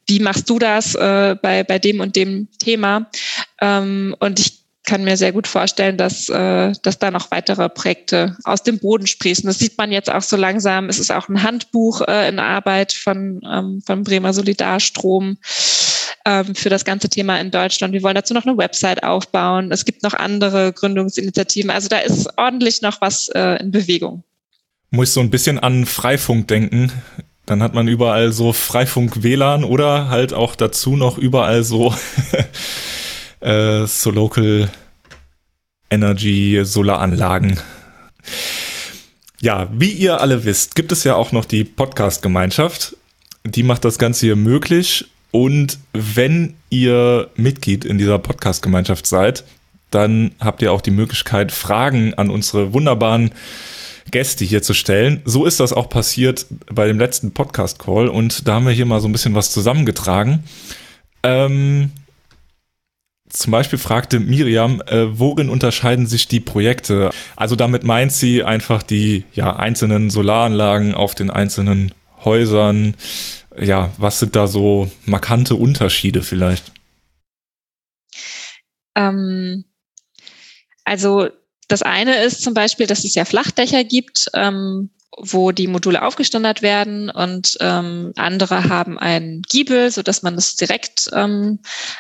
wie machst du das äh, bei, bei dem und dem Thema? Ähm, und ich kann mir sehr gut vorstellen, dass, äh, dass da noch weitere Projekte aus dem Boden sprießen. Das sieht man jetzt auch so langsam. Es ist auch ein Handbuch äh, in Arbeit von, ähm, von Bremer Solidarstrom ähm, für das ganze Thema in Deutschland. Wir wollen dazu noch eine Website aufbauen. Es gibt noch andere Gründungsinitiativen. Also da ist ordentlich noch was äh, in Bewegung. Muss so ein bisschen an Freifunk denken. Dann hat man überall so Freifunk-WLAN oder halt auch dazu noch überall so äh, so Local Energy Solaranlagen. Ja, wie ihr alle wisst, gibt es ja auch noch die Podcast-Gemeinschaft. Die macht das Ganze hier möglich. Und wenn ihr Mitglied in dieser Podcast-Gemeinschaft seid, dann habt ihr auch die Möglichkeit, Fragen an unsere wunderbaren Gäste hier zu stellen. So ist das auch passiert bei dem letzten Podcast-Call und da haben wir hier mal so ein bisschen was zusammengetragen. Ähm, zum Beispiel fragte Miriam, äh, worin unterscheiden sich die Projekte? Also damit meint sie einfach die ja, einzelnen Solaranlagen auf den einzelnen Häusern. Ja, was sind da so markante Unterschiede vielleicht? Ähm, also das eine ist zum Beispiel, dass es ja Flachdächer gibt, ähm, wo die Module aufgestandert werden und ähm, andere haben ein Giebel, so dass man das direkt ähm,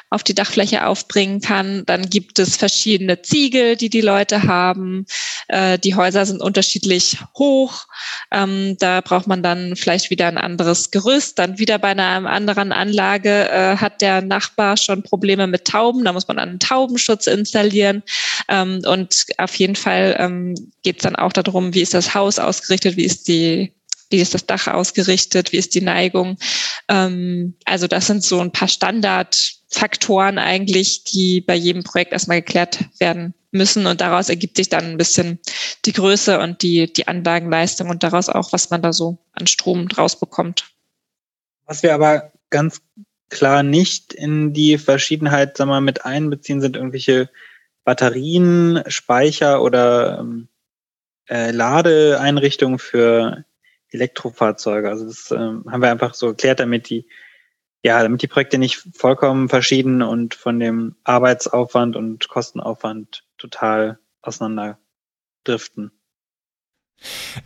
auf die Dachfläche aufbringen kann. Dann gibt es verschiedene Ziegel, die die Leute haben. Äh, die Häuser sind unterschiedlich hoch. Ähm, da braucht man dann vielleicht wieder ein anderes Gerüst. Dann wieder bei einer anderen Anlage äh, hat der Nachbar schon Probleme mit Tauben. Da muss man einen Taubenschutz installieren. Ähm, und auf jeden Fall ähm, geht es dann auch darum, wie ist das Haus ausgerichtet, wie ist die wie ist das Dach ausgerichtet, wie ist die Neigung. Ähm, also das sind so ein paar Standardfaktoren eigentlich, die bei jedem Projekt erstmal geklärt werden müssen und daraus ergibt sich dann ein bisschen die Größe und die, die Anlagenleistung und daraus auch, was man da so an Strom draus bekommt. Was wir aber ganz klar nicht in die Verschiedenheit sagen wir, mit einbeziehen, sind irgendwelche Batterien, Speicher oder ähm, äh, Ladeeinrichtungen für Elektrofahrzeuge. Also das ähm, haben wir einfach so erklärt, damit die, ja, damit die Projekte nicht vollkommen verschieden und von dem Arbeitsaufwand und Kostenaufwand total auseinander driften.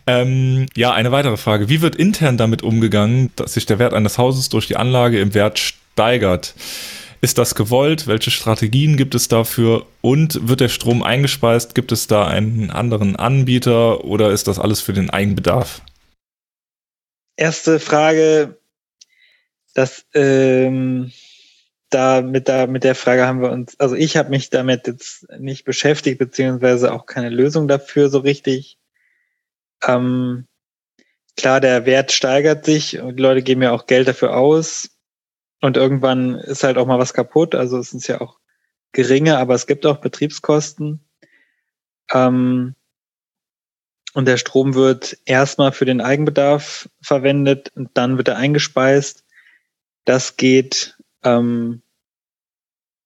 Ähm, ja, eine weitere Frage. Wie wird intern damit umgegangen, dass sich der Wert eines Hauses durch die Anlage im Wert steigert? Ist das gewollt? Welche Strategien gibt es dafür? Und wird der Strom eingespeist? Gibt es da einen anderen Anbieter oder ist das alles für den Eigenbedarf? Erste Frage, das ähm, da mit, da mit der Frage haben wir uns, also ich habe mich damit jetzt nicht beschäftigt, beziehungsweise auch keine Lösung dafür so richtig. Ähm, klar, der Wert steigert sich und die Leute geben ja auch Geld dafür aus. Und irgendwann ist halt auch mal was kaputt. Also es sind ja auch geringe, aber es gibt auch Betriebskosten. Ähm, und der Strom wird erstmal für den Eigenbedarf verwendet und dann wird er eingespeist. Das geht ähm,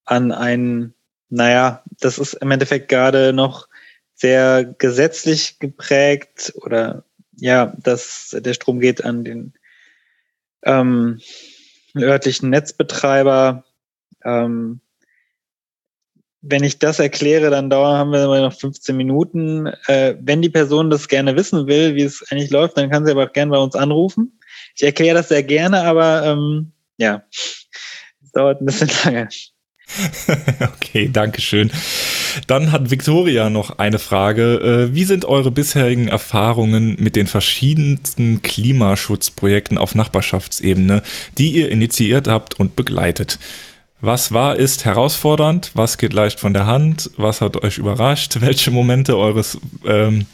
an ein, naja, das ist im Endeffekt gerade noch sehr gesetzlich geprägt oder ja, dass der Strom geht an den ähm, örtlichen Netzbetreiber. Ähm, wenn ich das erkläre, dann dauern haben wir noch 15 Minuten. Äh, wenn die Person das gerne wissen will, wie es eigentlich läuft, dann kann sie aber auch gerne bei uns anrufen. Ich erkläre das sehr gerne, aber ähm, ja, es dauert ein bisschen lange. okay, danke schön. Dann hat Victoria noch eine Frage. Äh, wie sind eure bisherigen Erfahrungen mit den verschiedensten Klimaschutzprojekten auf Nachbarschaftsebene, die ihr initiiert habt und begleitet? Was war, ist herausfordernd? Was geht leicht von der Hand? Was hat euch überrascht? Welche Momente eures ähm,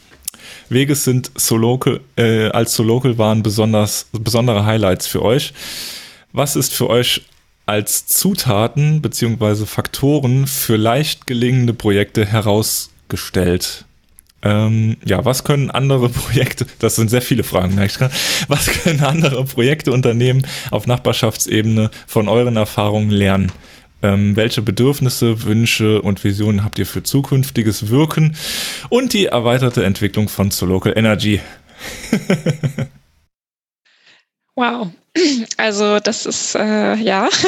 Weges sind so local, äh, als so local waren besonders, besondere Highlights für euch? Was ist für euch als Zutaten beziehungsweise Faktoren für leicht gelingende Projekte herausgestellt? Ähm, ja, was können andere Projekte, das sind sehr viele Fragen, was können andere Projekte, Unternehmen auf Nachbarschaftsebene von euren Erfahrungen lernen? Ähm, welche Bedürfnisse, Wünsche und Visionen habt ihr für zukünftiges Wirken und die erweiterte Entwicklung von Local Energy? wow, also das ist äh, ja.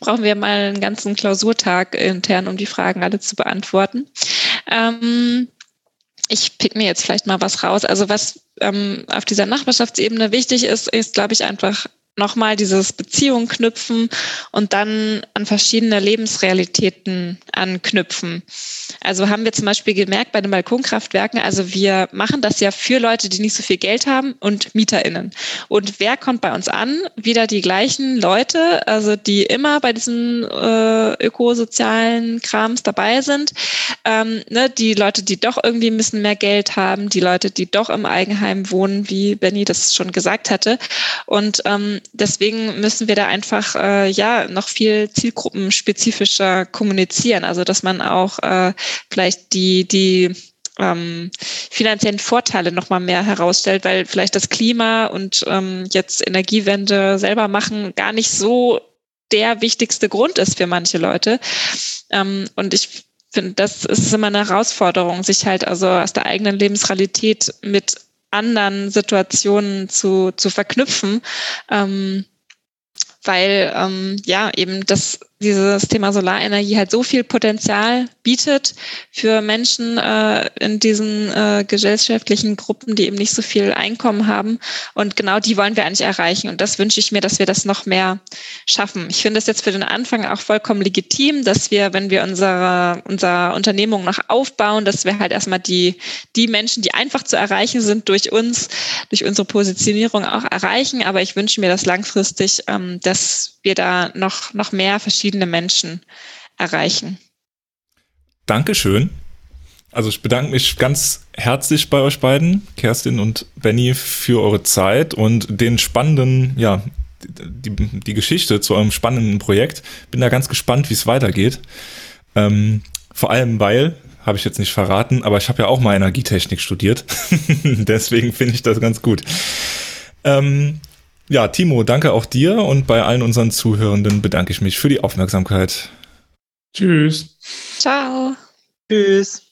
brauchen wir mal einen ganzen Klausurtag intern, um die Fragen alle zu beantworten. Ähm, ich pick mir jetzt vielleicht mal was raus. Also was ähm, auf dieser Nachbarschaftsebene wichtig ist, ist, glaube ich, einfach nochmal dieses Beziehung knüpfen und dann an verschiedene Lebensrealitäten anknüpfen. Also haben wir zum Beispiel gemerkt bei den Balkonkraftwerken, also wir machen das ja für Leute, die nicht so viel Geld haben und MieterInnen. Und wer kommt bei uns an? Wieder die gleichen Leute, also die immer bei diesen äh, ökosozialen Krams dabei sind. Ähm, ne, die Leute, die doch irgendwie ein bisschen mehr Geld haben, die Leute, die doch im Eigenheim wohnen, wie Benny das schon gesagt hatte. Und ähm, deswegen müssen wir da einfach äh, ja noch viel zielgruppenspezifischer kommunizieren. Also dass man auch äh, vielleicht die die ähm, finanziellen Vorteile noch mal mehr herausstellt, weil vielleicht das Klima und ähm, jetzt Energiewende selber machen gar nicht so der wichtigste Grund ist für manche Leute. Ähm, und ich finde, das ist immer eine Herausforderung, sich halt also aus der eigenen Lebensrealität mit anderen Situationen zu, zu verknüpfen. Ähm, weil ähm, ja eben das dieses Thema Solarenergie halt so viel Potenzial bietet für Menschen äh, in diesen äh, gesellschaftlichen Gruppen, die eben nicht so viel Einkommen haben. Und genau die wollen wir eigentlich erreichen. Und das wünsche ich mir, dass wir das noch mehr schaffen. Ich finde es jetzt für den Anfang auch vollkommen legitim, dass wir, wenn wir unsere, unser Unternehmung noch aufbauen, dass wir halt erstmal die, die Menschen, die einfach zu erreichen sind, durch uns, durch unsere Positionierung auch erreichen. Aber ich wünsche mir das langfristig, ähm, dass wir da noch, noch mehr verschiedene Menschen erreichen. Dankeschön. Also ich bedanke mich ganz herzlich bei euch beiden, Kerstin und Benny, für eure Zeit und den spannenden, ja, die, die Geschichte zu eurem spannenden Projekt. Bin da ganz gespannt, wie es weitergeht. Ähm, vor allem, weil, habe ich jetzt nicht verraten, aber ich habe ja auch mal Energietechnik studiert. Deswegen finde ich das ganz gut. Ähm, ja, Timo, danke auch dir und bei allen unseren Zuhörenden bedanke ich mich für die Aufmerksamkeit. Tschüss. Ciao. Tschüss.